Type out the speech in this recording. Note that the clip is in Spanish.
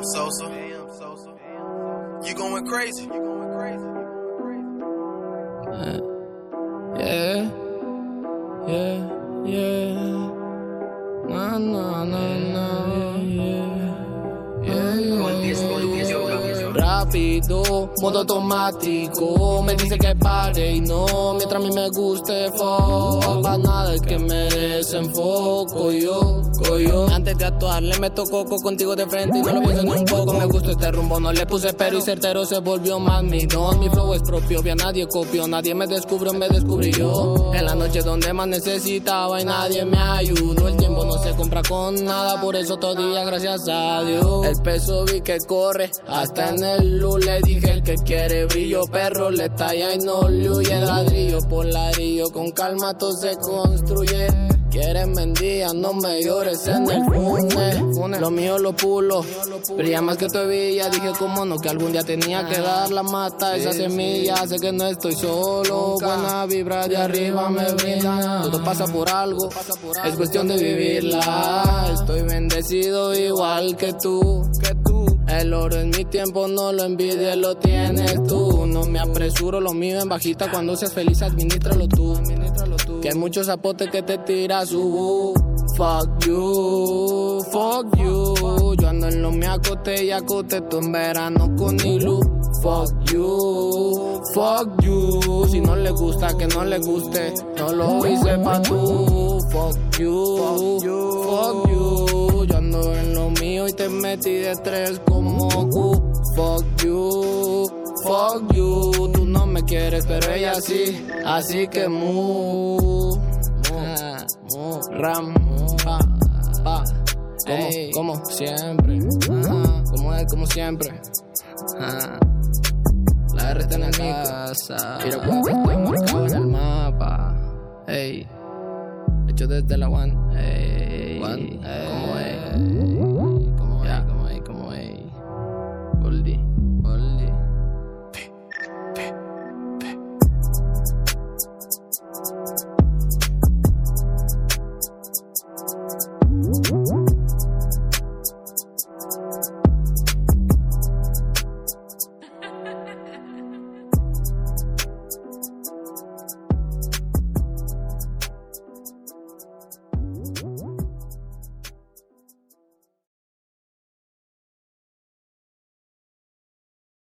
Damn, Sosa. You going crazy. You going crazy. Yeah, yeah, yeah. Na na na na, yeah, Rápido, modo automático. Me dice que pare y no, mientras a mí me guste, fuck. Pa' nada es que me desenfoco yo, yo. Antes de actuar, le meto coco contigo de frente y no lo pienso ni un poco. Me gustó este rumbo, no le puse pero y certero se volvió más mi don. Mi flow es propio, a nadie copió, nadie me descubrió, me descubrí yo. En la noche donde más necesitaba y nadie me ayudó. El tiempo no se compra con nada, por eso todavía gracias a Dios. El peso vi que corre, hasta en el luz le dije el que quiere brillo, perro le talla y no le huye ladrillo por ladrillo. Con calma todo se construye. Quieres mendía, no me llores en el fune. Lo mío lo pulo, brilla más que tu villa. Dije, como no, que algún día tenía que dar la mata, esa semilla. Sé que no estoy solo, buena vibra de arriba me brinda. Todo pasa por algo, es cuestión de vivirla. Estoy bendecido igual que tú, que tú. El oro en mi tiempo no lo envidies, lo tienes tú. No me apresuro, lo mío en bajita. Cuando seas feliz, administralo tú. Que hay muchos zapotes que te tira su Fuck you, fuck you. Yo ando en lo me acote y acote tú en verano con Ilu. Fuck you, fuck you. Si no le gusta, que no le guste. No lo hice pa' tú. Fuck you, fuck you, fuck you. Yo ando en lo mío y te metí de tres como Q. quieres, pero ella sí. Así que mu, mu, ram, pa, pa. Como, como siempre. Ajá, como es, como siempre. Ajá. La R está en la casa. Mira cuánto estoy marcado en el mapa. Ey. Hecho desde la one. Ey. ¿Cómo es?